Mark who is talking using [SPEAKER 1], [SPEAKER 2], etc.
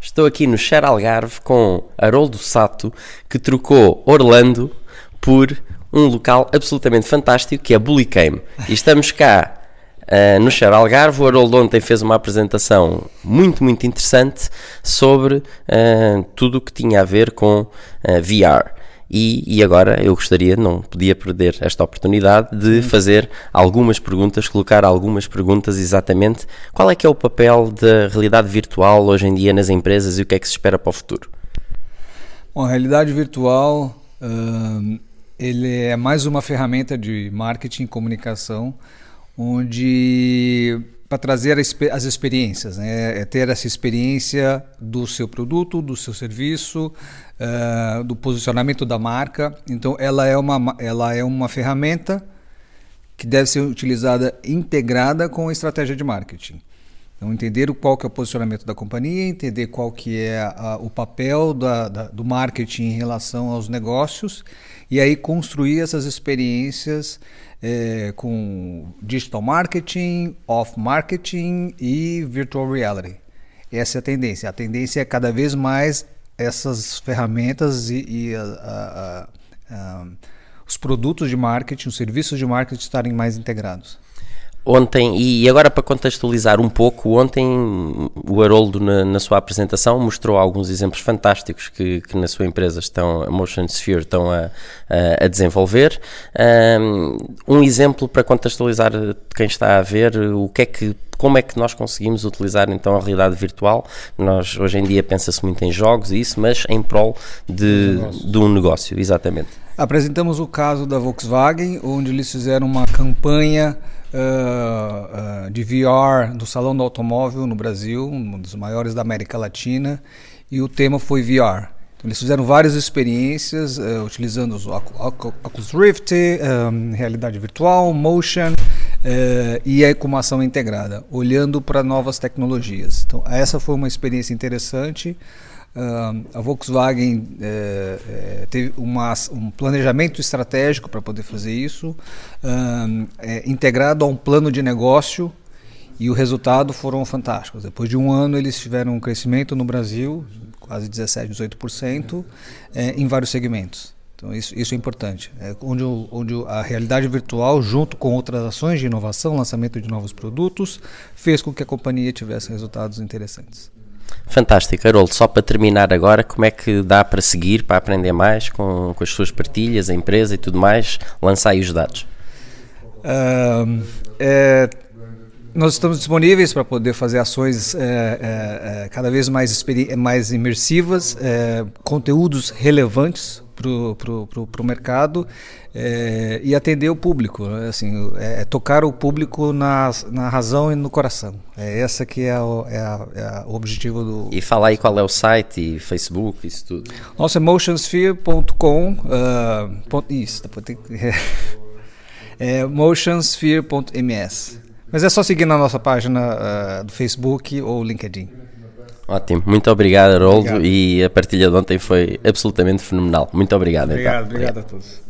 [SPEAKER 1] Estou aqui no Share Algarve com Haroldo Sato, que trocou Orlando por um local absolutamente fantástico que é Bullicame. E estamos cá uh, no Share Algarve. O Haroldo ontem fez uma apresentação muito, muito interessante sobre uh, tudo o que tinha a ver com uh, VR. E, e, agora eu gostaria, não podia perder esta oportunidade de fazer algumas perguntas, colocar algumas perguntas exatamente qual é que é o papel da realidade virtual hoje em dia nas empresas e o que é que se espera para o futuro.
[SPEAKER 2] Bom, a realidade virtual uh, ele é mais uma ferramenta de marketing e comunicação onde para trazer as experiências, né? é ter essa experiência do seu produto, do seu serviço, uh, do posicionamento da marca. Então, ela é uma, ela é uma ferramenta que deve ser utilizada integrada com a estratégia de marketing. Então, entender qual que é o posicionamento da companhia, entender qual que é a, o papel da, da, do marketing em relação aos negócios e aí construir essas experiências é, com digital marketing, off marketing e virtual reality. Essa é a tendência. A tendência é cada vez mais essas ferramentas e, e a, a, os produtos de marketing, os serviços de marketing estarem mais integrados.
[SPEAKER 1] Ontem, e agora para contextualizar um pouco, ontem o Haroldo na, na sua apresentação mostrou alguns exemplos fantásticos que, que, na sua empresa estão, a Motion Sphere estão a, a, a desenvolver. Um, exemplo para contextualizar quem está a ver o que é que como é que nós conseguimos utilizar então a realidade virtual? Nós hoje em dia pensa-se muito em jogos e isso, mas em prol de, de um negócio, exatamente.
[SPEAKER 2] Apresentamos o caso da Volkswagen, onde eles fizeram uma campanha uh, uh, de VR do Salão do Automóvel no Brasil, um dos maiores da América Latina, e o tema foi VR. Então, eles fizeram várias experiências uh, utilizando os Oculus Rift, um, realidade virtual, motion e aí com uma ação integrada, olhando para novas tecnologias. Então essa foi uma experiência interessante. A Volkswagen uh, teve uma, um planejamento estratégico para poder fazer isso, uh, integrado a um plano de negócio e o resultado foram fantásticos. Depois de um ano, eles tiveram um crescimento no Brasil, quase 17, 18%, em vários segmentos. Então, isso, isso é importante. É onde, onde a realidade virtual, junto com outras ações de inovação, lançamento de novos produtos, fez com que a companhia tivesse resultados interessantes.
[SPEAKER 1] Fantástico, Haroldo. Só para terminar agora, como é que dá para seguir, para aprender mais com, com as suas partilhas, a empresa e tudo mais? Lançar aí os dados.
[SPEAKER 2] É, nós estamos disponíveis para poder fazer ações é, é, é cada vez mais, mais imersivas, é, conteúdos relevantes para o mercado é, e atender o público, assim, é, é, tocar o público na, na razão e no coração. É essa que é, o, é, a, é o objetivo do.
[SPEAKER 1] E falar aí qual é o site, Facebook, isso tudo.
[SPEAKER 2] Nossa, é motionsphere.com. Uh, isso, depois tem que. é motionsphere.ms. Mas é só seguir na nossa página uh, do Facebook ou LinkedIn.
[SPEAKER 1] Ótimo, muito obrigado, Haroldo. Obrigado. E a partilha de ontem foi absolutamente fenomenal. Muito obrigado.
[SPEAKER 2] Obrigado, então. obrigado, obrigado a todos.